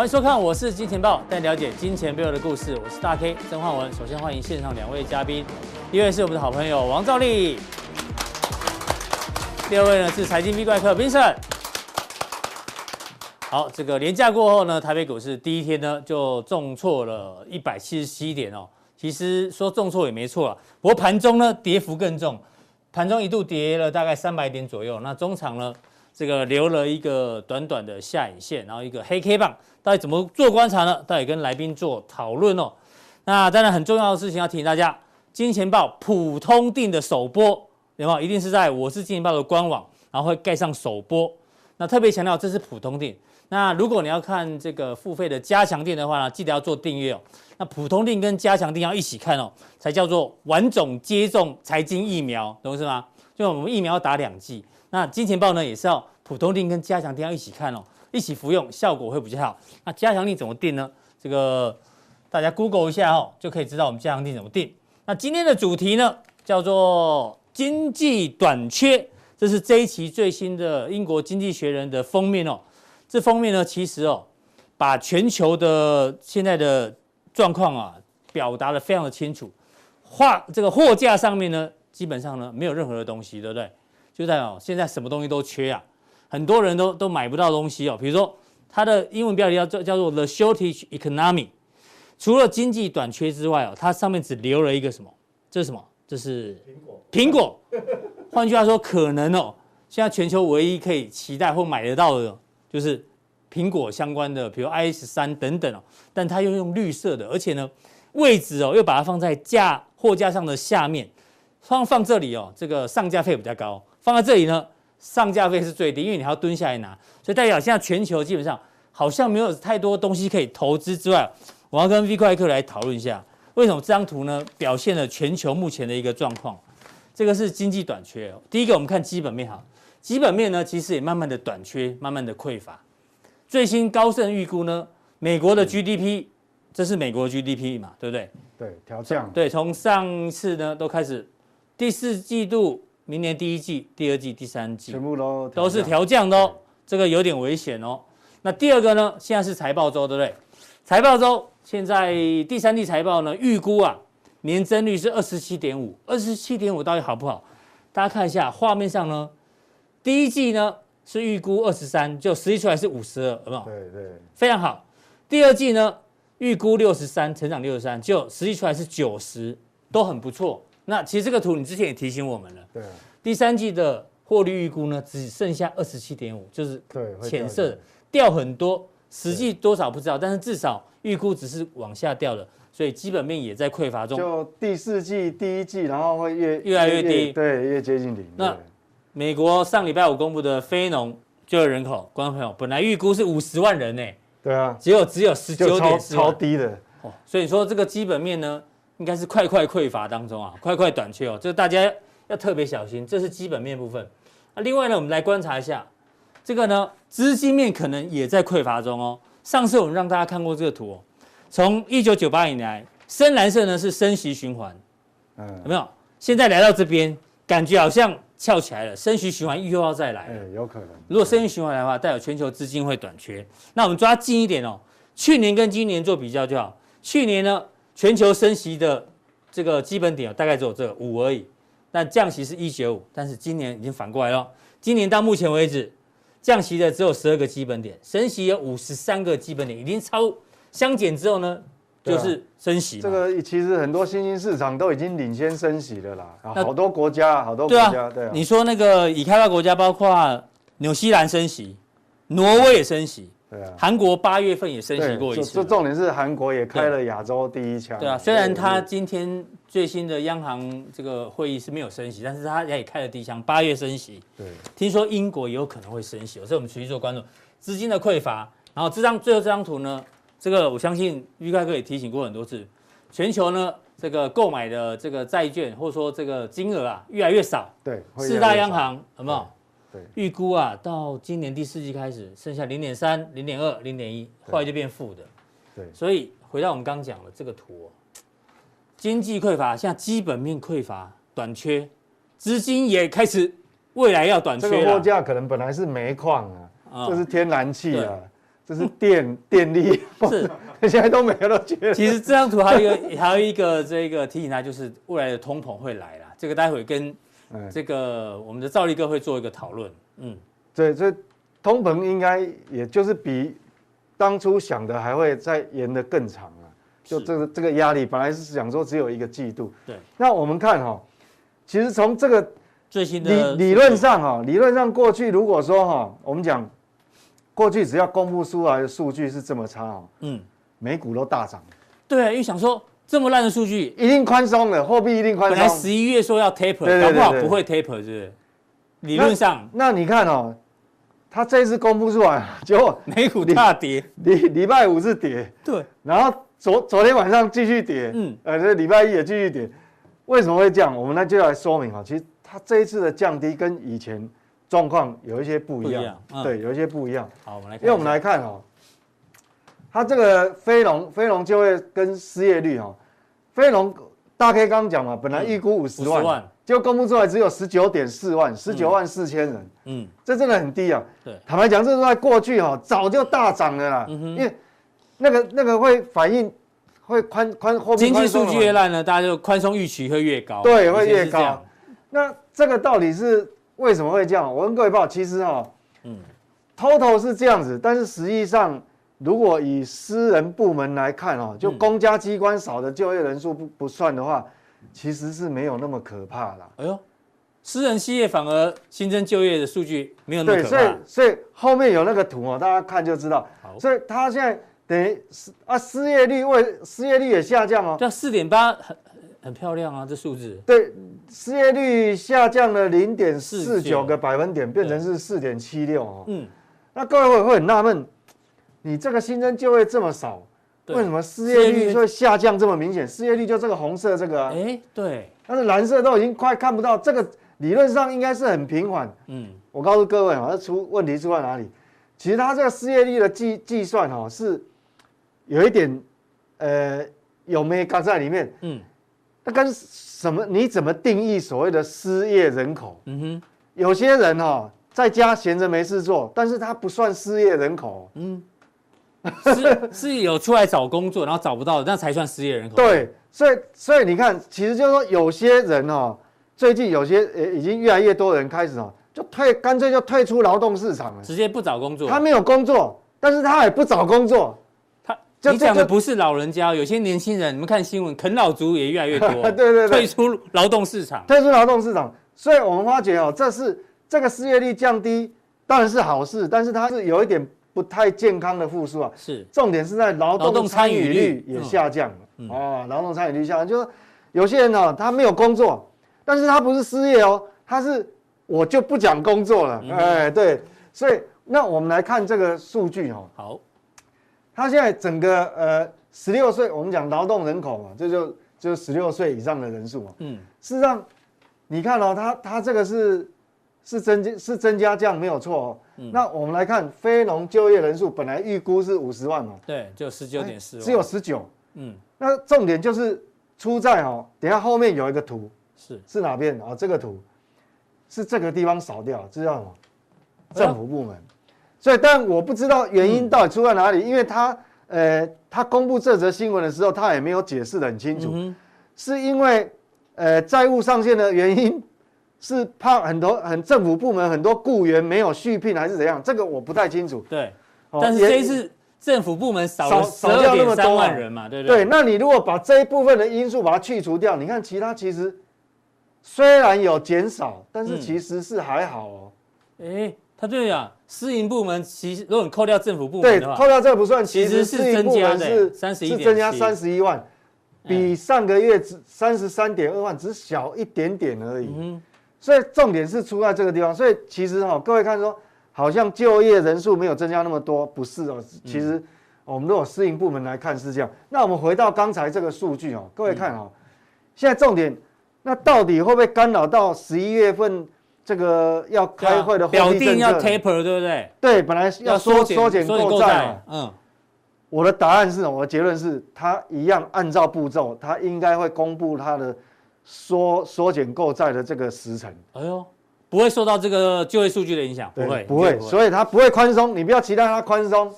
欢迎收看，我是金钱豹，带你了解金钱背后的故事。我是大 K 曾焕文。首先欢迎线上两位嘉宾，一位是我们的好朋友王兆立，第二位呢是财经 V 怪客 Vincent。好，这个连假过后呢，台北股市第一天呢就重挫了一百七十七点哦。其实说重挫也没错啊，不过盘中呢跌幅更重，盘中一度跌了大概三百点左右。那中场呢？这个留了一个短短的下影线，然后一个黑 K 棒，到底怎么做观察呢？到底跟来宾做讨论哦。那当然很重要的事情要提醒大家，金钱爆普通錠的首播有没有？一定是在我是金钱爆的官网，然后会盖上首播。那特别强调这是普通錠。那如果你要看这个付费的加强錠的话呢，记得要做订阅哦。那普通錠跟加强錠要一起看哦，才叫做完整接种财经疫苗，懂是吗？就我们疫苗要打两剂。那金钱豹呢也是要普通定跟加强定要一起看哦，一起服用效果会比较好。那加强定怎么定呢？这个大家 Google 一下哦，就可以知道我们加强定怎么定。那今天的主题呢叫做经济短缺，这是这一期最新的英国经济学人的封面哦。这封面呢其实哦把全球的现在的状况啊表达的非常的清楚。货这个货架上面呢基本上呢没有任何的东西，对不对？就在哦，现在什么东西都缺啊，很多人都都买不到东西哦。比如说，它的英文标题叫叫叫做 The Shortage Economy，除了经济短缺之外哦，它上面只留了一个什么？这是什么？这是苹果。苹果。换句话说，可能哦，现在全球唯一可以期待或买得到的，就是苹果相关的，比如 iOS 13等等哦。但它又用绿色的，而且呢，位置哦又把它放在架货架上的下面，放放这里哦，这个上架费比较高。放在这里呢，上架费是最低，因为你还要蹲下来拿，所以代表现在全球基本上好像没有太多东西可以投资之外，我要跟 V 怪客来讨论一下，为什么这张图呢表现了全球目前的一个状况？这个是经济短缺哦。第一个我们看基本面哈，基本面呢其实也慢慢的短缺，慢慢的匮乏。最新高盛预估呢，美国的 GDP，这是美国的 GDP 嘛，对不对？对，调降。对，从上次呢都开始，第四季度。明年第一季、第二季、第三季全部都都是调降的哦，这个有点危险哦。那第二个呢？现在是财报周，对不对？财报周现在第三季财报呢，预估啊，年增率是二十七点五，二十七点五到底好不好？大家看一下画面上呢，第一季呢是预估二十三，就实际出来是五十二，有没有？对对，非常好。第二季呢预估六十三，成长六十三，就实际出来是九十，都很不错。那其实这个图你之前也提醒我们了，对，第三季的获利预估呢，只剩下二十七点五，就是浅色掉很多，实际多少不知道，但是至少预估只是往下掉了，所以基本面也在匮乏中。就第四季第一季，然后会越越来越低，对，越接近零。那美国上礼拜五公布的非农就业人口，观众朋友本来预估是五十万人呢，对啊，结果只有十九点四，超低的哦，所以说这个基本面呢。应该是快快匮乏当中啊，快快短缺哦，这大家要特别小心。这是基本面部分。那另外呢，我们来观察一下这个呢，资金面可能也在匮乏中哦。上次我们让大家看过这个图哦，从一九九八年以来，深蓝色呢是升息循环，嗯，有没有？现在来到这边，感觉好像翘起来了，升息循环又要再来。哎，有可能。如果升息循环来的话，代表全球资金会短缺。那我们抓近一点哦，去年跟今年做比较就好。去年呢？全球升息的这个基本点大概只有这个五而已，那降息是一九五，但是今年已经反过来了。今年到目前为止，降息的只有十二个基本点，升息有五十三个基本点，已经超相减之后呢，就是升息。这个其实很多新兴市场都已经领先升息了啦，好多国家，好多国家，对啊。你说那个已开发国家包括纽西兰升息，挪威也升息。对啊，韩国八月份也升息过一次。这重点是韩国也开了亚洲第一枪。对啊，虽然他今天最新的央行这个会议是没有升息，但是他也开了第一枪，八月升息。对，听说英国也有可能会升息，所以我们持续做关注资金的匮乏。然后这张最后这张图呢，这个我相信 V 怪客也提醒过很多次，全球呢这个购买的这个债券或者说这个金额啊越来越少。对，四大央行有没有？预估啊，到今年第四季开始，剩下零点三、零点二、零点一，后来就变负的。对，所以回到我们刚讲的这个图，哦，经济匮乏，现在基本面匮乏、短缺，资金也开始未来要短缺了。这个货架可能本来是煤矿啊，这是天然气啊，这是电 电力，是 现在都没有了。其实这张图还有一个还有一个这个提醒他，就是未来的通膨会来了。这个待会跟这个我们的赵立哥会做一个讨论。嗯，对，这通膨应该也就是比当初想的还会再延的更长了。就这个这个压力本来是想说只有一个季度。对。那我们看哈，其实从这个最新的理理论上哈，理论上过去如果说哈，我们讲。过去只要公布出来的数据是这么差哦，嗯，美股都大涨。对啊，因为想说这么烂的数据，一定宽松的，货币一定宽松。本来十一月说要 taper，搞不好不会 taper，是不是？理论上那，那你看哦，他这次公布出来，结果 美股大跌，礼礼拜五是跌，对，然后昨昨天晚上继续跌，嗯，呃，这礼拜一也继续跌，为什么会这样？我们呢就来说明哈，其实它这一次的降低跟以前。状况有一些不一样，一样嗯、对，有一些不一样。好，我们来看，因为我们来看哦，它这个非农非农就业跟失业率哦，非农大 K 刚刚讲嘛，本来预估五十万，万结果公布出来只有十九点四万，十九万四千人，嗯，这真的很低啊。对，坦白讲，这是在过去哈早就大涨了啦，嗯、哼。因为那个那个会反映会宽宽货币经济数据越烂呢，大家就宽松预期会越高，对，会越高。那这个到底是？为什么会这样？我跟各位报，其实哈、哦，嗯，total 是这样子，但是实际上，如果以私人部门来看哦，就公家机关少的就业人数不不算的话，其实是没有那么可怕啦。哎呦，私人企业反而新增就业的数据没有那么可怕。对，所以所以后面有那个图哦，大家看就知道。好所以他现在等于失啊，失业率为失业率也下降哦，叫四点八很。很漂亮啊，这数字。对，失业率下降了零点四九个百分点，变成是四点七六哦。嗯，那各位会会很纳闷，你这个新增就业这么少，对为什么失业率会下降这么明显？失业率就这个红色这个、啊。哎，对。但是蓝色都已经快看不到，这个理论上应该是很平缓。嗯，我告诉各位啊，它出问题出在哪里？其实它这个失业率的计计算哈是有一点呃有没搞在里面。嗯。那跟什么？你怎么定义所谓的失业人口？嗯哼，有些人哈、哦、在家闲着没事做，但是他不算失业人口。嗯，是是有出来找工作，然后找不到，那才算失业人口。对，所以所以你看，其实就是说有些人哦，最近有些呃已经越来越多人开始哦，就退，干脆就退出劳动市场了，直接不找工作。他没有工作，但是他也不找工作。你讲的不是老人家，有些年轻人，你们看新闻，啃老族也越来越多。对对对，退出劳动市场，退出劳动市场。所以我们发觉哦，这是这个失业率降低，当然是好事，但是它是有一点不太健康的复苏啊。是，重点是在劳动参与率也下降了。哦，劳动参与率下降，就是有些人呢，他没有工作，但是他不是失业哦，他是我就不讲工作了。哎，对，所以那我们来看这个数据哦。好。他现在整个呃十六岁，我们讲劳动人口嘛，这就就十六岁以上的人数嘛。嗯，事实上，你看哦，他他这个是是增加是增加这样没有错哦。嗯，那我们来看非农就业人数，本来预估是五十万嘛。对，就十九点四。只有十九。嗯，那重点就是出在哦，等下后面有一个图，是是哪边啊？这个图是这个地方少掉，这叫什么？政府部门。所以，但我不知道原因到底出在哪里，因为他，呃，他公布这则新闻的时候，他也没有解释的很清楚，是因为，呃，债务上限的原因，是怕很多很政府部门很多雇员没有续聘还是怎样？这个我不太清楚。对，但是这一次政府部门少了十二点三万人嘛，对不对？对，那你如果把这一部分的因素把它去除掉，你看其他其实虽然有减少，但是其实是还好哦。哎。他对呀，私营部门其实如果你扣掉政府部门对，扣掉这个不算，其实是增加的，三十一是增加三十一万，比上个月只三十三点二万只小一点点而已。嗯，所以重点是出在这个地方。所以其实哈，各位看说，好像就业人数没有增加那么多，不是哦。其实我们如果私营部门来看是这样。那我们回到刚才这个数据哦，各位看哦，现在重点，那到底会不会干扰到十一月份？这个要开会的表定要 taper 对不对？对，本来要缩缩减购债。嗯，我的答案是，我的结论是，他一样按照步骤，他应该会公布他的缩缩减购债的这个时程。哎呦，不会受到这个就业数据的影响，不会，不会，所以它不会宽松，你不要期待它宽松。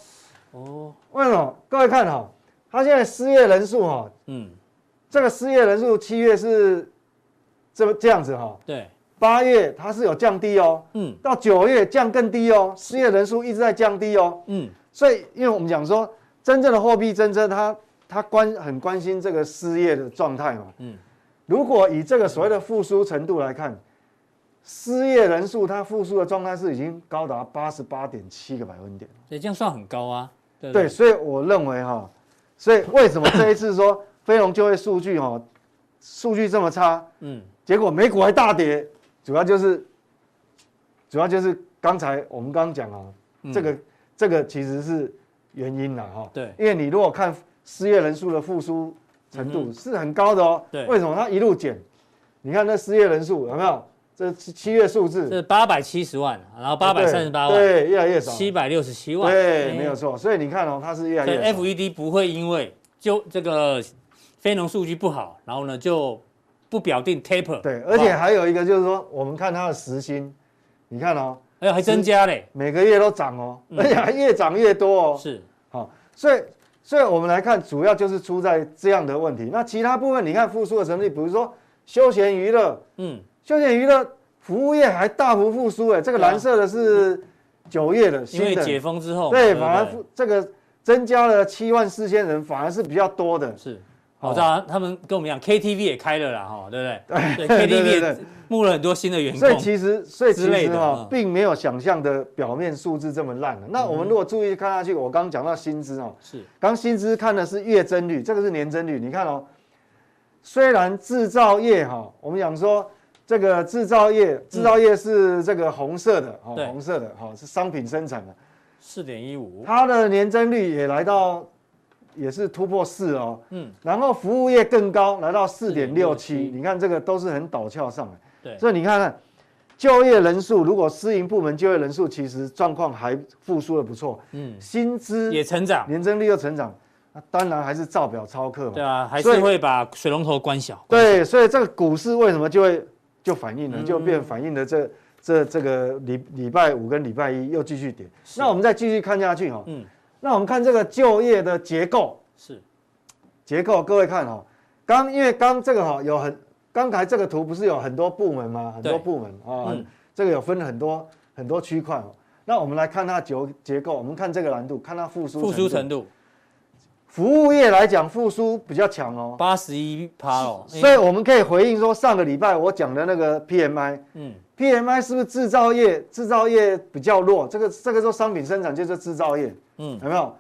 哦，为什么？各位看哈，它现在失业人数哈，嗯，这个失业人数七月是这么这样子哈，对，八月它是有降低哦，嗯，到九月降更低哦，失业人数一直在降低哦，嗯，所以因为我们讲说，真正的货币政策它它关很关心这个失业的状态嘛，嗯，如果以这个所谓的复苏程度来看。失业人数它复苏的状态是已经高达八十八点七个百分点，所以这样算很高啊。对，对，所以我认为哈，所以为什么这一次说非农就业数据哈，数据这么差，嗯，结果美股还大跌，主要就是，主要就是刚才我们刚刚讲啊，这个这个其实是原因了哈。对，因为你如果看失业人数的复苏程度是很高的哦。对，为什么它一路减？你看那失业人数有没有？这是七月数字，是八百七十万，然后八百三十八万，对，越来越少，七百六十七万，对，没有错。所以你看哦，它是越来越少。FED 不会因为就这个非农数据不好，然后呢就不表定 taper。对，而且还有一个就是说，我们看它的时薪，你看哦，哎，还增加嘞，每个月都涨哦，而且还越涨越多哦。是，好，所以所以我们来看，主要就是出在这样的问题。那其他部分，你看复苏的成绩，比如说休闲娱乐，嗯。休闲娱乐服务业还大幅复苏哎，这个蓝色的是九月的，因为解封之后，对，反而这个增加了七万四千人，反而是比较多的。是，我知道他们跟我们一样，KTV 也开了啦，哈，对不对？对，KTV 也募了很多新的员工。所以其实，所以其实哈，并没有想象的表面数字这么烂。那我们如果注意看下去，我刚刚讲到薪资哦，是，刚薪资看的是月增率，这个是年增率。你看哦，虽然制造业哈，我们讲说。这个制造业，制造业是这个红色的，哦，红色的，哈，是商品生产的，四点一五，它的年增率也来到，也是突破四哦，嗯，然后服务业更高，来到四点六七，你看这个都是很陡峭上来，对，所以你看看就业人数，如果私营部门就业人数其实状况还复苏的不错，嗯，薪资也成长，年增率又成长，那当然还是照表超课嘛，对啊，还是会把水龙头关小，对，所以这个股市为什么就会？就反映了，就变反映了这这这个礼礼拜五跟礼拜一又继续跌。那我们再继续看下去哈。嗯。那我们看这个就业的结构。是。结构，各位看哦，刚因为刚这个哈有很刚才这个图不是有很多部门吗？很多部门啊，这个有分很多很多区块。那我们来看它结结构，我们看这个难度，看它复苏复苏程度。服务业来讲，复苏比较强哦，八十一趴哦，所以我们可以回应说，上个礼拜我讲的那个 PMI，嗯，PMI 是不是制造业？制造业比较弱，这个这个时候商品生产就是制造业，嗯，有没有？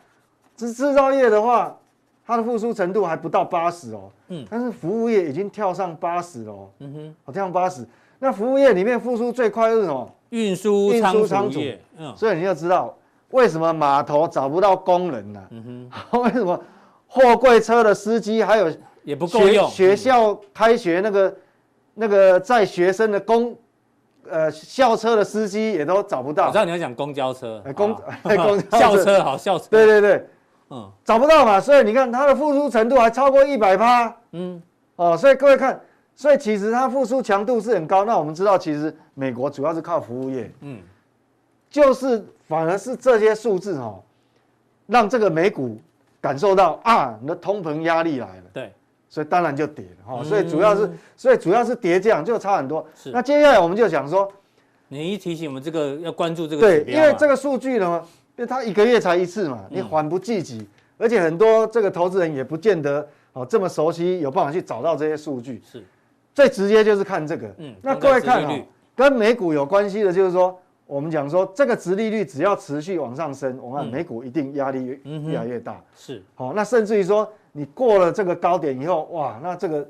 制制造业的话，它的复苏程度还不到八十哦，嗯，但是服务业已经跳上八十了哦，嗯哼，我跳上八十，那服务业里面复苏最快是什么？运输运输仓储，嗯，所以你要知道。为什么码头找不到工人呢？嗯哼，为什么货柜车的司机还有也不够用？学校开学那个那个在学生的公呃校车的司机也都找不到。我知道你要讲公交车，公 公 校车好校车。对对对，嗯，找不到嘛，所以你看它的复苏程度还超过一百趴。嗯，哦，所以各位看，所以其实它复苏强度是很高。那我们知道，其实美国主要是靠服务业。嗯，就是。反而是这些数字哦，让这个美股感受到啊，你的通膨压力来了。对，所以当然就跌了哈。所以主要是，所以主要是跌这样就差很多。是。那接下来我们就讲说，你一提醒我们这个要关注这个。对，因为这个数据呢，因为它一个月才一次嘛，你缓不济急，而且很多这个投资人也不见得哦这么熟悉，有办法去找到这些数据。是。最直接就是看这个。嗯。那各位看哦，跟美股有关系的就是说。我们讲说，这个殖利率只要持续往上升，我看美股一定压力越来越大。是，好，那甚至于说，你过了这个高点以后，哇，那这个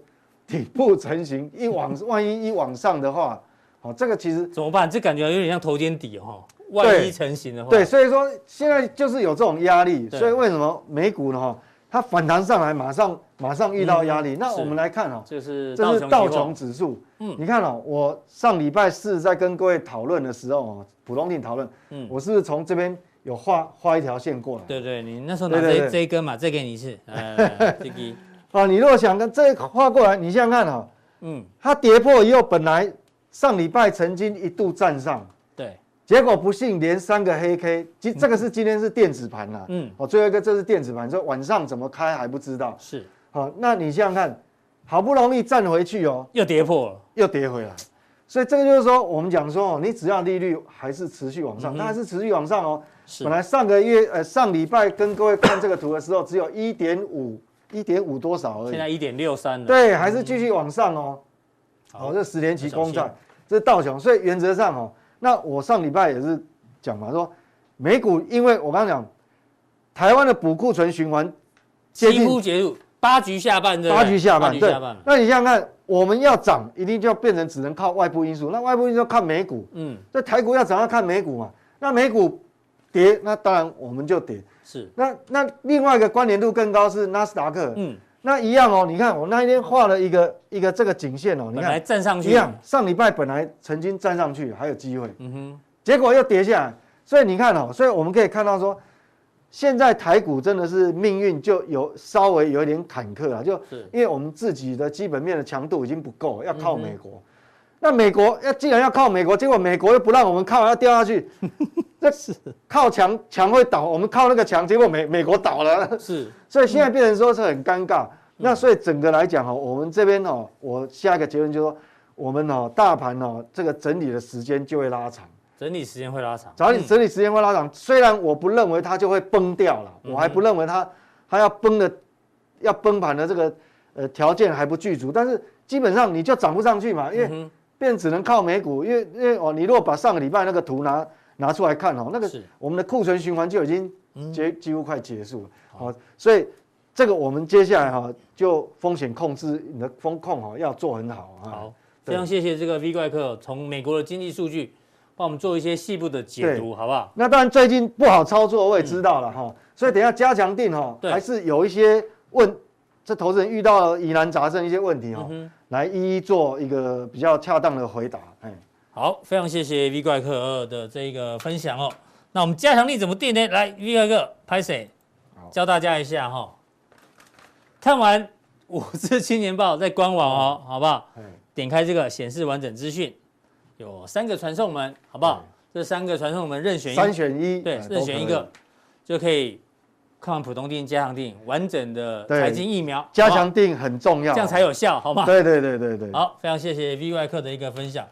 底部成型，一往万一一往上的话，好，这个其实怎么办？这感觉有点像头肩底哈，万一成型的话。对，所以说现在就是有这种压力，所以为什么美股呢？哈，它反弹上来，马上马上遇到压力。那我们来看哈，这是这是道琼指数。嗯，你看哦，我上礼拜四在跟各位讨论的时候普通錠讨论，嗯，我是从这边有画画一条线过来？对对，你那时候拿这这一根嘛，再给你一次，这个，啊，你如果想跟这画过来，你想想看哈，嗯，它跌破以后，本来上礼拜曾经一度站上，对，结果不幸连三个黑 K，今这个是今天是电子盘啦，嗯，哦，最后一个这是电子盘，说晚上怎么开还不知道，是，好，那你想想看，好不容易站回去哦，又跌破了，又跌回来，所以这个就是说，我们讲说哦，你只要利率还是持续往上，它还是持续往上哦，是，本来上个月呃上礼拜跟各位看这个图的时候，只有一点五一点五多少而已，现在一点六三了，对，还是继续往上哦，好，这十年期公债，这是道琼，所以原则上哦，那我上礼拜也是。讲嘛，说美股，因为我刚刚讲，台湾的补库存循环几乎结束，八局下半，八局下半，对。那你想想看，我们要涨，一定就要变成只能靠外部因素。那外部因素要看美股，嗯，这台股要涨要看美股嘛。那美股跌，那当然我们就跌。是。那那另外一个关联度更高是纳斯达克，嗯，那一样哦。你看我那一天画了一个一个这个颈线哦，你看站上去一样，上礼拜本来曾经站上去还有机会，嗯哼。结果又跌下来，所以你看哦，所以我们可以看到说，现在台股真的是命运就有稍微有一点坎坷啊，就因为我们自己的基本面的强度已经不够，要靠美国。那美国要既然要靠美国，结果美国又不让我们靠，要掉下去，这是。靠墙墙会倒，我们靠那个墙，结果美美国倒了，是，所以现在变成说是很尴尬。那所以整个来讲哦，我们这边哦，我下一个结论就是说，我们哦大盘哦这个整理的时间就会拉长。整理时间会拉长，整理整理时间会拉长。虽然我不认为它就会崩掉了，我还不认为它它要崩的要崩盘的这个呃条件还不具足，但是基本上你就涨不上去嘛，因为变只能靠美股，因为因为哦，你如果把上个礼拜那个图拿拿出来看哦，那个我们的库存循环就已经结几乎快结束了，好，所以这个我们接下来哈就风险控制你的风控哈要做很好啊。好，非常谢谢这个 V 怪客从美国的经济数据。帮我们做一些细部的解读，好不好？那当然最近不好操作，我也知道了哈。所以等下加强定哈，还是有一些问，这投资人遇到疑难杂症一些问题哈，来一一做一个比较恰当的回答。哎，好，非常谢谢 V 怪客二的这个分享哦。那我们加强力怎么定呢？来，V 怪客拍谁？教大家一下哈。看完五字青年报在官网哦，好不好？点开这个显示完整资讯。有三个传送门，好不好？这三个传送门任选一，三选一，对，任选一个就可以看完普通定、加强定完整的财经疫苗。加强定很重要，这样才有效，好吗？对对对对对。好，非常谢谢 V 怪客的一个分享。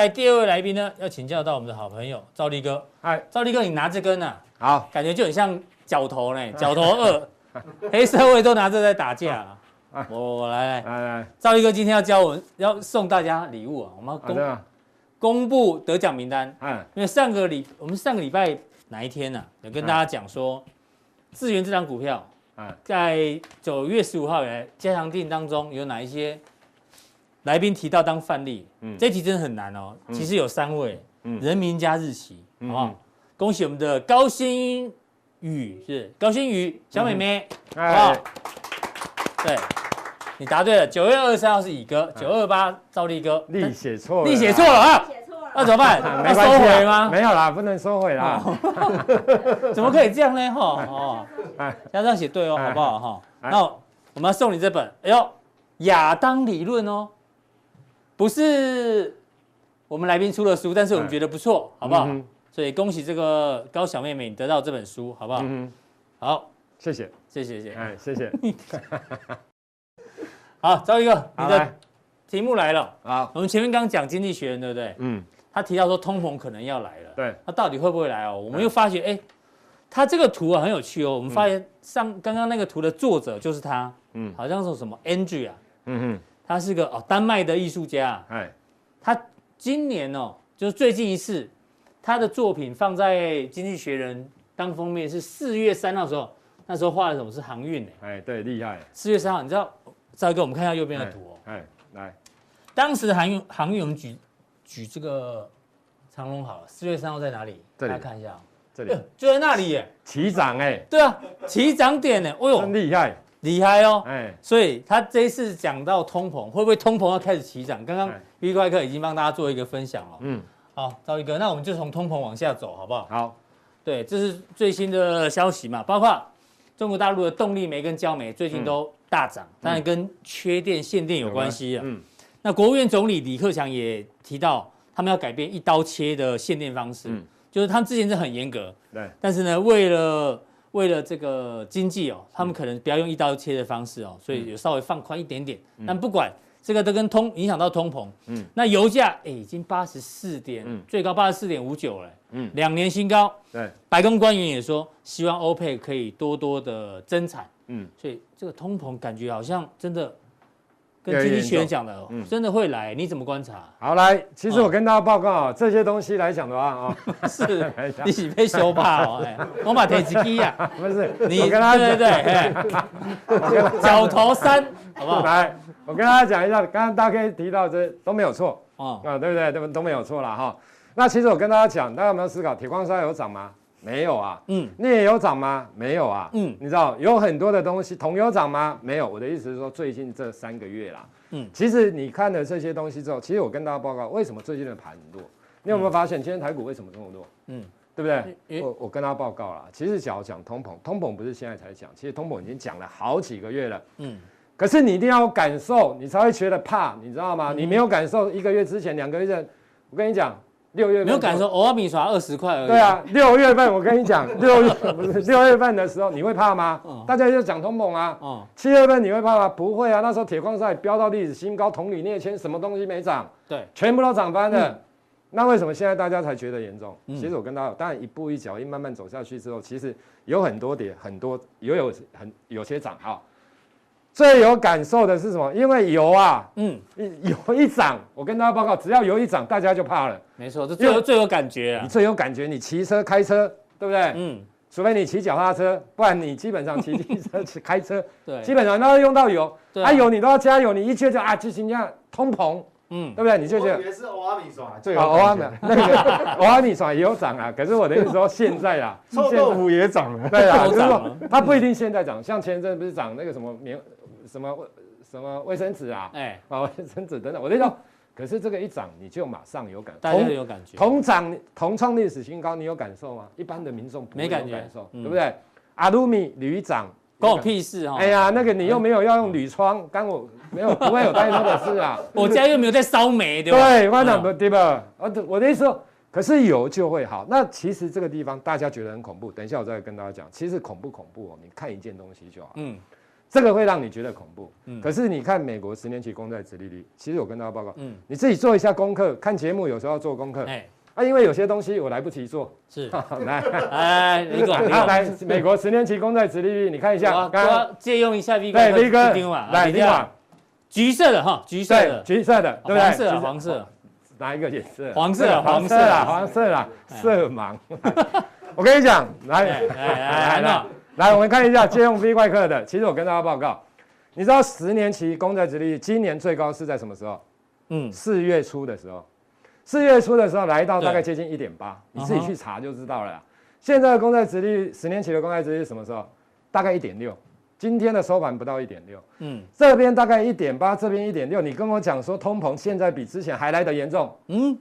来第二位来宾呢，要请教到我们的好朋友赵立哥。嗨，赵立哥，你拿这根啊，好，感觉就很像角头呢，角头二，黑社会都拿这在打架。我我来来来。来，兆立哥今天要教我们要送大家礼物啊，我们要公公布得奖名单。嗯，因为上个礼我们上个礼拜哪一天呢，有跟大家讲说，智源这张股票，在九月十五号以来加强定当中有哪一些？来宾提到当范例，嗯，这题真的很难哦。其实有三位，嗯，人名加日期，好不好？恭喜我们的高新宇，是高新宇小美眉，好不好？对，你答对了。九月二十三号是乙哥，九二八赵立哥，力写错了，力写错了啊！写错了，那怎么办？要收回吗？没有啦，不能收回啦。怎么可以这样呢？哈哦，要这样写对哦，好不好？哈，那我们要送你这本，哎呦，亚当理论哦。不是我们来宾出的书，但是我们觉得不错，好不好？所以恭喜这个高小妹妹你得到这本书，好不好？好，谢谢，谢谢，谢谢，哎，谢谢。好，兆立哥，你的题目来了。好，我们前面刚讲经济学人，对不对？嗯。他提到说通膨可能要来了，对。他到底会不会来哦？我们又发觉，哎，他这个图啊很有趣哦。我们发现上刚刚那个图的作者就是他，嗯，好像是什么 Andrew 啊，嗯哼。他是个哦，丹麦的艺术家。哎，他今年哦，就是最近一次，他的作品放在《经济学人》当封面是四月三号的时候，那时候画的什么是航运？哎，对，厉害。四月三号，你知道？赵哥我们看一下右边的图哦。哎，来，当时的航运航运，我们举举这个长龙好了。四月三号在哪里？大家看一下。这里就在那里耶，起涨哎，对啊，起涨点呢，哎呦，真厉害，厉害哦，哎，所以他这一次讲到通膨，会不会通膨要开始起涨？刚刚 V 怪客已经帮大家做一个分享了，嗯，好，赵一哥，那我们就从通膨往下走，好不好？好，对，这是最新的消息嘛，包括中国大陆的动力煤跟焦煤最近都大涨，当然跟缺电限电有关系啊，嗯，那国务院总理李克强也提到，他们要改变一刀切的限电方式，嗯。就是他们之前是很严格，对，但是呢，为了为了这个经济哦，他们可能不要用一刀切的方式哦，所以有稍微放宽一点点。但不管这个都跟通影响到通膨，嗯，那油价哎已经八十四点，最高八十四点五九了，嗯，两年新高。对，白宫官员也说，希望欧佩可以多多的增产，嗯，所以这个通膨感觉好像真的。跟经济学人讲的，真的会来？你怎么观察？好，来，其实我跟大家报告啊，这些东西来讲的话啊，是，你是被羞怕哦，哎，我把台积机呀，不是，你跟他对对对，哎，角头山，好不好？来，我跟大家讲一下，刚刚大家可以提到这都没有错，啊，对不对？都都没有错了哈。那其实我跟大家讲，大家有没有思考，铁矿砂有涨吗？没有啊，嗯，镍有涨吗？没有啊，嗯，你知道有很多的东西，铜有涨吗？没有。我的意思是说，最近这三个月啦，嗯，其实你看了这些东西之后，其实我跟大家报告，为什么最近的盘很弱？你有没有发现今天台股为什么这么弱？嗯，对不对？我我跟大家报告啦，其实只要讲通膨，通膨不是现在才讲，其实通膨已经讲了好几个月了，嗯，可是你一定要有感受，你才会觉得怕，你知道吗？你没有感受，一个月之前、两个月前，我跟你讲。六月份没有感受，欧阿米刷二十块而已。对啊，六月份我跟你讲，六月不是六月份的时候，你会怕吗？大家就讲通膨啊。哦。七月份你会怕吗？不会啊，那时候铁矿砂飙到历史新高，铜铝镍铅什么东西没涨？对，全部都涨翻了。那为什么现在大家才觉得严重？其实我跟大家，当然一步一脚印慢慢走下去之后，其实有很多点，很多也有很有些涨哈。最有感受的是什么？因为油啊，嗯，油一涨，我跟大家报告，只要油一涨，大家就怕了。没错，这最有最有感觉啊！你最有感觉，你骑车开车，对不对？嗯，除非你骑脚踏车，不然你基本上骑机车、骑开车，对，基本上都要用到油。对，啊油你都要加油，你一切就啊，就像这样通膨，嗯，对不对？你就觉得。是欧阿米爽最有感觉。那个欧阿米爽也有涨啊，可是我的意思说现在啊，臭豆腐也涨了。对啊，就是说它不一定现在涨，像前一阵不是涨那个什么棉。什么卫什么卫生纸啊？哎，啊卫生纸等等，我那时可是这个一涨，你就马上有感，大家有感觉。同涨，同创历史新高，你有感受吗？一般的民众没感觉，对不对？阿鲁米铝涨，关我屁事哈！哎呀，那个你又没有要用铝窗，干我没有，不会有太多的事啊。我家又没有在烧煤，对吧？对，我讲不对吧？我我的意思说，可是有就会好。那其实这个地方大家觉得很恐怖，等一下我再跟大家讲，其实恐不恐怖哦？你看一件东西就好。嗯。这个会让你觉得恐怖，嗯，可是你看美国十年期公债殖利率，其实我跟大家报告，嗯，你自己做一下功课，看节目有时候要做功课，哎，啊，因为有些东西我来不及做，是，来，哎，李总，来，美国十年期公债殖利率，你看一下，刚刚借用一下 V 哥，对，V 哥，来，李总，橘色的哈，橘色的，橘色的，对不对？黄色，黄色，哪一个颜色？黄色，黄色啦，黄色啦，色盲，我跟你讲，来，来，来，来。来，我们看一下借用 V 怪客的。其实我跟大家报告，你知道十年期公债殖利率今年最高是在什么时候？嗯，四月初的时候，四月初的时候来到大概接近一点八，你自己去查就知道了。现在的公债殖利率，十年期的公债殖利率什么时候？大概一点六。今天的收盘不到一点六。嗯，这边大概一点八，这边一点六。你跟我讲说通膨现在比之前还来得严重。嗯。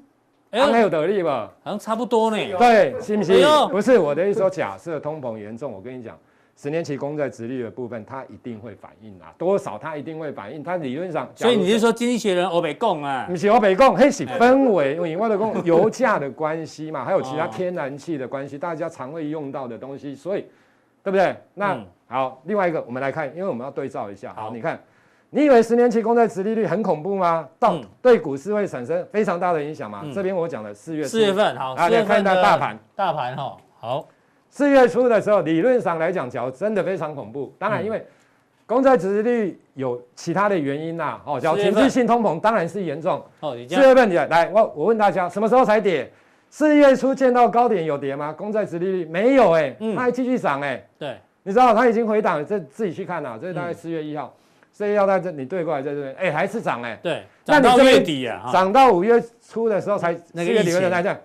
还有得利吧？好像差不多呢。对，信不信？不是我的意思说，假设通膨严重，我跟你讲，十年期公债殖利率的部分，它一定会反应啊，多少它一定会反应。它理论上，所以你是说经济学人欧北共啊？不是欧北共，嘿是氛围，因为外的共油价的关系嘛，还有其他天然气的关系，大家常会用到的东西，所以对不对？那好，另外一个我们来看，因为我们要对照一下。好，你看。你以为十年期公债殖利率很恐怖吗？到对股市会产生非常大的影响吗？这边我讲了四月四月份好，大家看一下大盘，大盘哈好。四月初的时候，理论上来讲，假如真的非常恐怖。当然，因为公债殖利率有其他的原因呐。哦，叫情绪性通膨，当然是严重。哦，四月份你来，我我问大家，什么时候才跌？四月初见到高点有跌吗？公债殖利率没有哎，它还继续涨哎。对，你知道它已经回档，这自己去看呐。这大概四月一号。所以要在这，你对过来在这边，哎，还是涨哎。对，涨到月底啊，涨到五月初的时候才，那个理论来讲，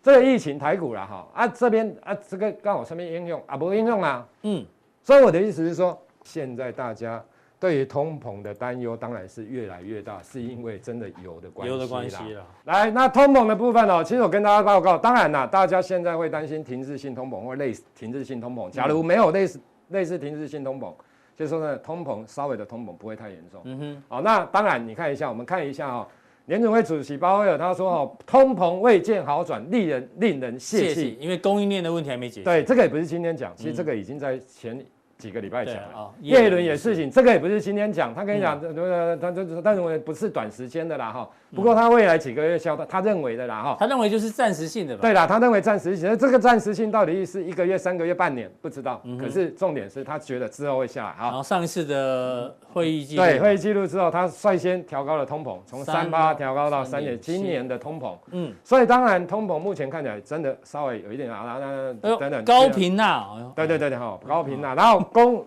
这个疫情台股了哈啊这边啊这个刚好上面应用啊不应用啊，嗯，所以我的意思是说，现在大家对于通膨的担忧当然是越来越大，是因为真的油的关系，油的关系了。来，那通膨的部分哦，其实我跟大家报告，当然啦，大家现在会担心停滞性通膨或类似停滞性通膨，假如没有类似类似停滞性通膨。就是说呢，通膨稍微的通膨不会太严重。嗯哼。好，那当然，你看一下，我们看一下哈、喔，联准会主席鲍威尔他说哦、通膨未见好转，令人令人泄气，因为供应链的问题还没解决。对，这个也不是今天讲，其实这个已经在前。几个礼拜讲了，叶伦也事情，这个也不是今天讲，他跟你讲，对不对？他就他认为不是短时间的啦哈，不过他未来几个月消，他认为的啦哈，他认为就是暂时性的吧？对啦，他认为暂时性，这个暂时性到底是一个月、三个月、半年，不知道。可是重点是他觉得之后会下来。哈，然后上一次的会议记录，对会议记录之后，他率先调高了通膨，从三八调高到三点，今年的通膨，嗯，所以当然通膨目前看起来真的稍微有一点啊，那等等高频呐，对对对对哈，高频呐，然后公。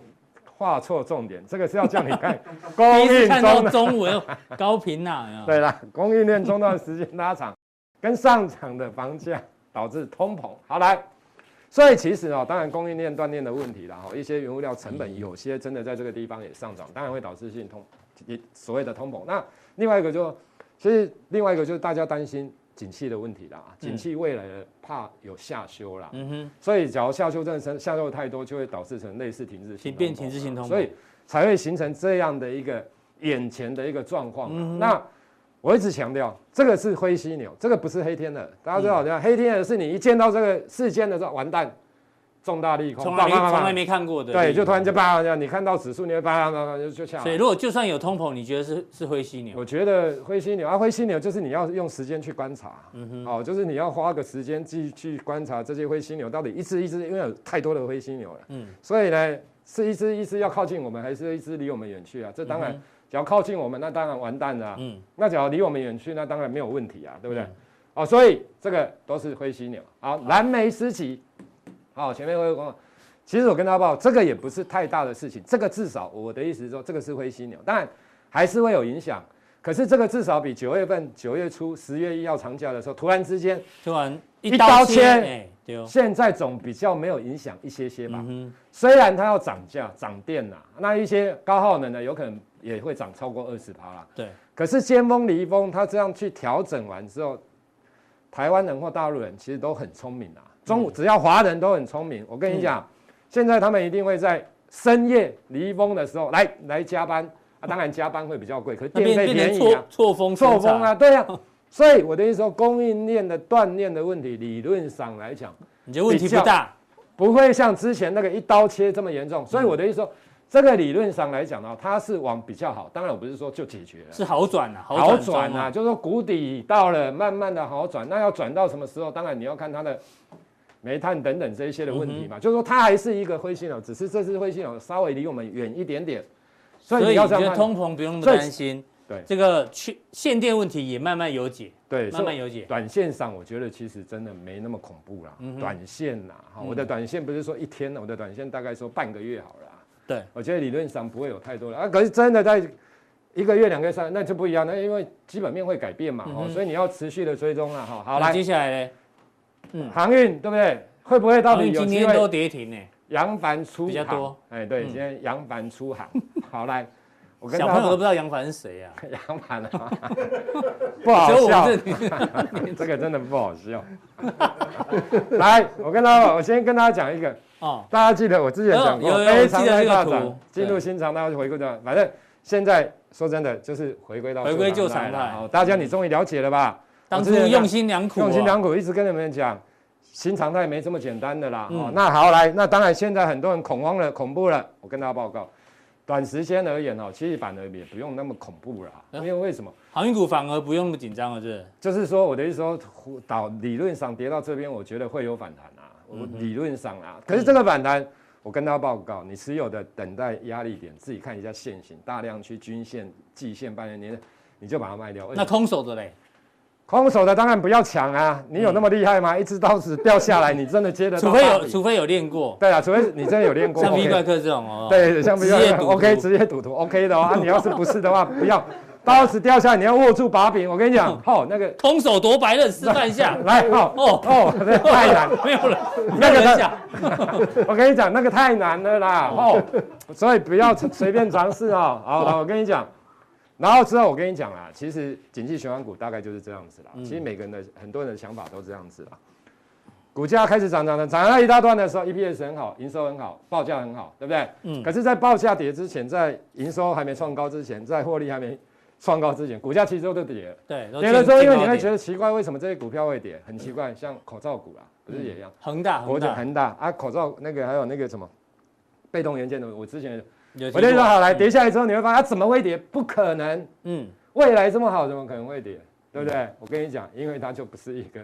画错重点，这个是要叫你 看供应中中文高频呐。对啦，供应链中断时间拉长，跟上涨的房价导致通膨。好来，所以其实哦，当然供应链断裂的问题啦，哈，一些原物料成本有些真的在这个地方也上涨，当然会导致性通，所谓的通膨。那另外一个就，其实另外一个就是大家担心。景气的问题啦，景气未来的怕有下修啦，嗯哼，所以假如下修真的下修太多，就会导致成类似停滞性，变停滞性通，所以才会形成这样的一个眼前的一个状况。嗯、那我一直强调，这个是灰犀牛，这个不是黑天鹅。大家知道，嗯、黑天鹅是你一见到这个事件的时候，完蛋。重大利空，从来没从来没看过的，对，就突然就叭这样，你看到指数，你会叭叭就就下来。所以如果就算有通膨，你觉得是是灰犀牛？我觉得灰犀牛啊，灰犀牛就是你要用时间去观察，嗯哼，哦，就是你要花个时间继续去观察这些灰犀牛到底一只一只，因为有太多的灰犀牛了，嗯，所以呢，是一只一只要靠近我们，还是一只离我们远去啊？这当然，只要靠近我们，那当然完蛋了，嗯，那只要离我们远去，那当然没有问题啊，对不对？哦，所以这个都是灰犀牛。好，蓝莓时期，好，前面我有讲。其实我跟大家报，这个也不是太大的事情。这个至少我的意思是说，这个是灰犀牛，当然还是会有影响。可是这个至少比九月份、九月初、十月一号长假的时候，突然之间突然一刀切，哎，现在总比较没有影响一些些吧。嗯、虽然它要涨价、涨电呐，那一些高耗能的有可能也会涨超过二十趴啦。对。可是尖峰离峰，它这样去调整完之后，台湾人或大陆人其实都很聪明啊。中午只要华人都很聪明，我跟你讲。嗯。现在他们一定会在深夜离峰的时候来来加班。啊，当然加班会比较贵，可是电费便宜啊，错峰错峰啊，对呀、啊，所以我的意思说，供应链的断裂的问题，理论上来讲，你觉得问题不大，不会像之前那个一刀切这么严重，所以我的意思说，这个理论上来讲呢，它是往比较好，当然我不是说就解决了，是好转啊，好转啊，就是说谷底到了，慢慢的好转，那要转到什么时候？当然你要看它的。煤炭等等这一些的问题嘛，嗯、就是说它还是一个灰犀牛，只是这次灰犀牛稍微离我们远一点点，所以你要这样，通膨不用那么担心。对，这个去限电问题也慢慢有解。对，慢慢有解。短线上我觉得其实真的没那么恐怖啦。嗯、短线呐，哈，我的短线不是说一天，我的短线大概说半个月好了。对，我觉得理论上不会有太多的啊，可是真的在一个月、两个月、三，那就不一样。那因为基本面会改变嘛，哦、嗯，所以你要持续的追踪了，哈。好，来，接下来呢？嗯，航运对不对？会不会到底有今天都跌停呢？扬帆出比较多，哎，对，今天扬帆出航。好来，我跟小朋友都不知道扬帆是谁啊？扬帆啊，不好笑，这个真的不好笑。来，我跟大家，我先跟大家讲一个哦，大家记得我之前讲过，非常大涨，进入新常态，回归到，反正现在说真的就是回归到回归旧常态。好，大家你终于了解了吧？当初用心良苦，用心良苦，一直跟你们讲。新常态没这么简单的啦，嗯、哦，那好来，那当然现在很多人恐慌了，恐怖了。我跟大家报告，短时间而言哦，其实反而也不用那么恐怖了，因为为什么？航运股反而不用那么紧张了，是？就是说我的意思说，导理论上跌到这边，我觉得会有反弹啊，我理论上啊。可是这个反弹，我跟大家报告，你持有的等待压力点，自己看一下线型，大量去均线、季线、半年年，你就把它卖掉。那空手的嘞？空手的当然不要抢啊！你有那么厉害吗？一只刀子掉下来，你真的接得到？除非有，除非有练过。对啊，除非你真的有练过。像 V 怪客这种哦。对，像 V 怪客 OK，职业赌徒 OK 的哦。啊，你要是不是的话，不要刀子掉下来，你要握住把柄。我跟你讲，哦，那个空手夺白刃，示范一下。来，哦哦哦，太难，没有了，那个讲。我跟你讲，那个太难了啦，哦，所以不要随便尝试啊。好，我跟你讲，然后之后我跟你讲啦，其实景气循环股大概就是这样子啦。其实每个人的很多人的想法都这样子啦。股价开始涨涨涨，涨了一大段的时候，EPS 很好，营收很好，报价很好，对不对？嗯。可是，在报价跌之前，在营收还没创高之前，在获利还没创高之前，股价其实都跌了。对。跌了之后，因为你会觉得奇怪，为什么这些股票会跌？很奇怪，像口罩股啦，不是也一样？恒大，国家恒大啊，口罩那个还有那个什么被动元件的，我之前我跟你说好，来跌下来之后，你会发现它怎么会跌？不可能。嗯。未来这么好，怎么可能会跌？对不对？我跟你讲，因为它就不是一个。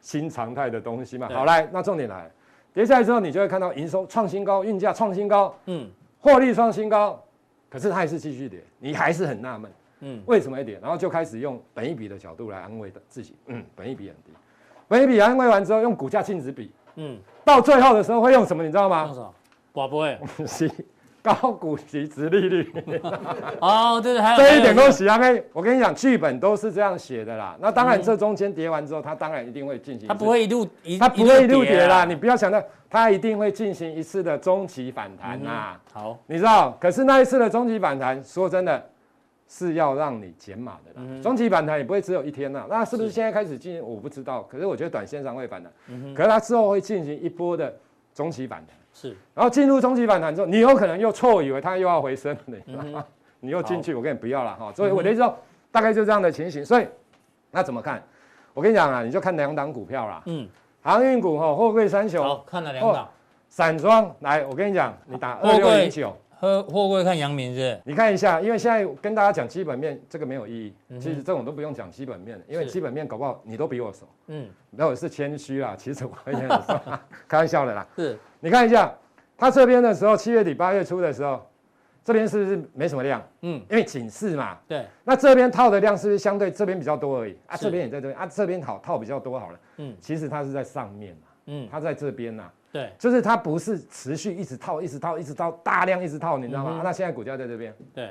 新常态的东西嘛，好来，那重点来，跌下来之后，你就会看到营收创新高，运价创新高，嗯，获利创新高，可是它还是继续跌，你还是很纳闷，嗯，为什么会跌？然后就开始用本一比的角度来安慰的自己，嗯，本一比很低，本一比安慰完之后，用股价净值比，嗯，到最后的时候会用什么？你知道吗？寡不会。高股息、殖利率，哦，对对，还有这一点都是啊。我跟你讲，剧本都是这样写的啦。那当然，这中间跌完之后，它当然一定会进行，它不会一路一，它不会一路跌啦。你不要想到，它一定会进行一次的中期反弹呐。好，你知道，可是那一次的中期反弹，说真的，是要让你减码的啦。中期反弹也不会只有一天呐。那是不是现在开始进行？我不知道。可是我觉得短线上会反弹，可是它之后会进行一波的中期反弹。是，然后进入中期反弹之后，你有可能又错以为它又要回升，你知道吗？你又进去，我跟你不要了哈。所以我的意思说，大概就这样的情形。所以那怎么看？我跟你讲啊，你就看两档股票啦。嗯，航运股哈，货柜三雄。好，看了两档。散装来，我跟你讲，你打二六零九。喝货柜看阳明是？你看一下，因为现在跟大家讲基本面，这个没有意义。其实这种都不用讲基本面，因为基本面搞不好你都比我熟。嗯，那我是谦虚啦，其实我也很熟，开玩笑的啦。是。你看一下，它这边的时候，七月底八月初的时候，这边是不是没什么量？嗯，因为警示嘛。对。那这边套的量是不是相对这边比较多而已？啊，这边也在这边啊，这边好套比较多好了。嗯，其实它是在上面嘛。嗯，它在这边呐。对，就是它不是持续一直套，一直套，一直套，大量一直套，你知道吗？嗯啊、那现在股价在这边。对。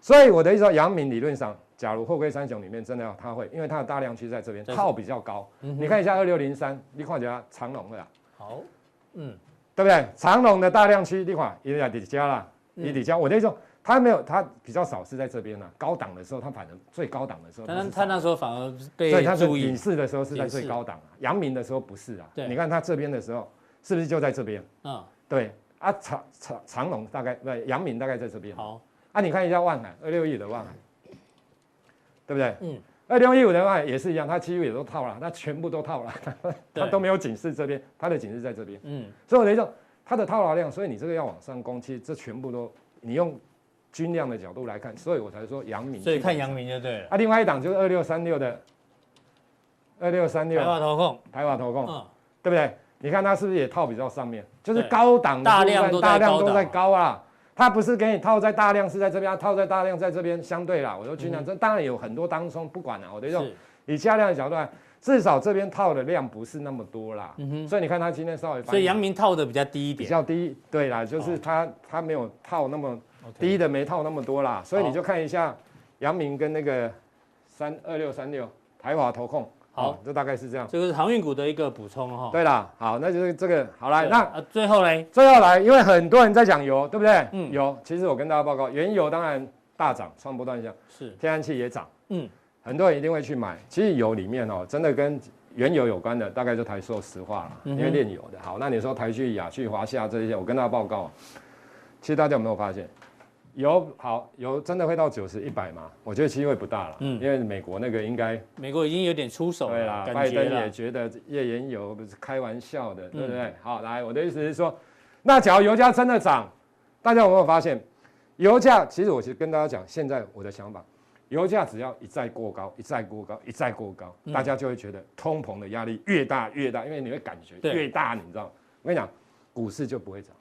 所以我的意思说，阳明理论上，假如货柜三雄里面真的要，它会，因为它的大量区在这边，套比较高。嗯、你看一下二六零三，你看一下长龙的。好。嗯。对不对？长隆的大量区，你看也在底加啦，也底加。我那时候他没有，他比较少是在这边呢。高档的时候，他反正最高档的时候，但他那时候反而被所以它是隐士的时候是在最高档，阳明的时候不是啊。对。你看他这边的时候，是不是就在这边？嗯。对啊，长长长隆大概不，阳明大概在这边。好。啊，你看一下万海二六亿的万海，对不对？嗯。二六一五的话也是一样，它几乎也都套了，它全部都套了，它都没有警示这边，它的警示在这边。嗯，所以我等于说它的套牢量，所以你这个要往上攻，其实这全部都你用均量的角度来看，所以我才说阳明。所以看阳明就对了。啊，另外一档就是二六三六的二六三六。台华投控，台华投控，嗯，对不对？你看它是不是也套比较上面？就是高档大量大量都在高啊。它不是给你套在大量，是在这边，它套在大量在这边，相对啦，我说均量，这当然有很多当中不管了，我的这种以加量的角度来，至少这边套的量不是那么多啦，嗯哼，所以你看它今天稍微，所以阳明套的比较低一点，比较低，对啦，就是它它没有套那么低的，没套那么多啦，所以你就看一下阳明跟那个三二六三六台华投控。好，这大概是这样。这个是航运股的一个补充哈。对啦，好，那就是这个好来，那啊最后嘞，最后来，因为很多人在讲油，对不对？嗯，油，其实我跟大家报告，原油当然大涨，创波段下，是，天然气也涨，嗯，很多人一定会去买。其实油里面哦，真的跟原油有关的，大概就台塑、石化了，因为炼油的。好，那你说台聚、亚聚、华夏这一些，我跟大家报告，其实大家有没有发现？油好，油真的会到九十一百吗？我觉得机会不大了，嗯，因为美国那个应该，美国已经有点出手了，对啦，拜登也觉得页岩油不是开玩笑的，对不对？好，来，我的意思是说，那假如油价真的涨，大家有没有发现，油价其实我其实跟大家讲，现在我的想法，油价只要一再过高，一再过高，一再过高，大家就会觉得通膨的压力越大越大，因为你会感觉越大，你知道？我跟你讲，股市就不会涨。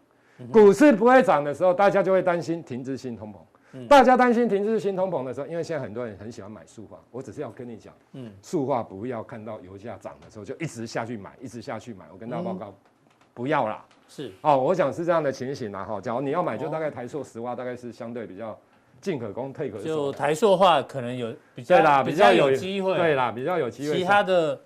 股市不会涨的时候，大家就会担心停滞性通膨。嗯、大家担心停滞性通膨的时候，因为现在很多人很喜欢买塑化，我只是要跟你讲，嗯，塑化不要看到油价涨的时候就一直下去买，一直下去买。我跟大家报告，嗯、不要啦。是哦，我想是这样的情形啦。哈，假如你要买，就大概台塑石化大概是相对比较进可攻，退可守。就台塑化可能有比较啦，比较有机会。对啦，比较有机会。其他的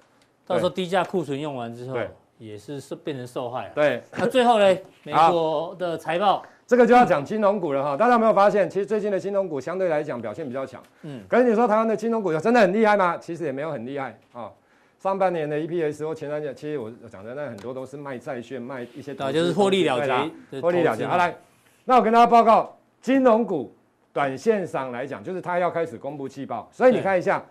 到时候低价库存用完之后，也是受变成受害。对。那最后呢，美国的财报，这个就要讲金融股了哈。大家有没有发现，其实最近的金融股相对来讲表现比较强。嗯。可是你说台湾的金融股真的很厉害吗？其实也没有很厉害啊。上半年的 EPS 或前三年，其实我讲的那很多都是卖债券、卖一些，啊，就是获利了结，获利了结。好，来，那我跟大家报告，金融股短线上来讲，就是它要开始公布季报，所以你看一下，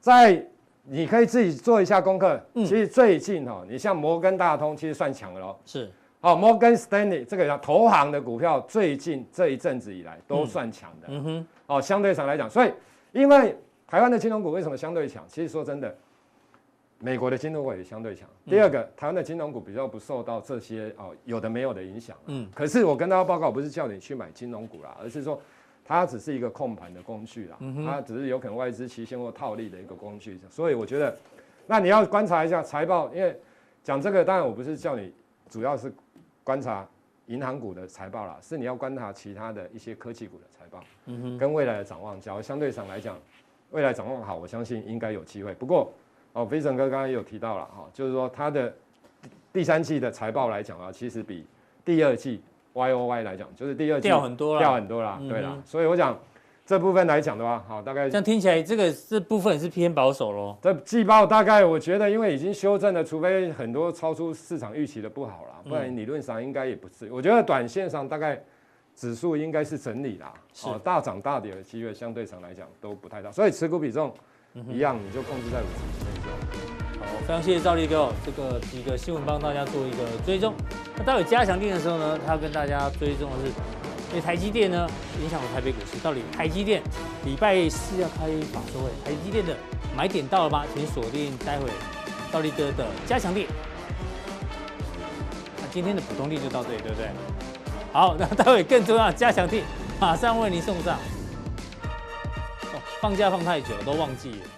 在你可以自己做一下功课。其实最近哈，你像摩根大通，其实算强了喽。是，哦，摩根斯丹利这个叫投行的股票，最近这一阵子以来都算强的。嗯哼，哦，相对上来讲，所以因为台湾的金融股为什么相对强？其实说真的。美国的金融股也相对强。第二个，台湾的金融股比较不受到这些哦有的没有的影响。嗯。可是我跟大家报告，不是叫你去买金融股啦，而是说它只是一个控盘的工具啦。嗯。它只是有可能外资期现或套利的一个工具。所以我觉得，那你要观察一下财报，因为讲这个，当然我不是叫你主要是观察银行股的财报啦，是你要观察其他的一些科技股的财报。嗯。跟未来的展望，假如相对上来讲，未来展望好，我相信应该有机会。不过。哦，飞成哥刚刚也有提到了哈，就是说它的第三季的财报来讲啊，其实比第二季 Y O Y 来讲，就是第二季掉很多了，掉很多了，对啦。所以我想这部分来讲的话，好，大概这样听起来，这个这部分是偏保守喽。这季报大概我觉得，因为已经修正了，除非很多超出市场预期的不好了，不然理论上应该也不是。我觉得短线上大概指数应该是整理啦，哦，大涨大跌的机会相对上来讲都不太大，所以持股比重。一样，你就控制在五十以内就好。非常谢谢兆力哥，这个几个新闻帮大家做一个追踪。那待会加强錠的时候呢，他要跟大家追踪的是，因为台积电呢影响了台北股市，到底台积电礼拜四要开法说会，台积电的买点到了吗？请锁定待会兆力哥的加强錠。那今天的普通力就到这里，对不对？好，那待会更重要加强錠马上为您送上。放假放太久了都忘记了。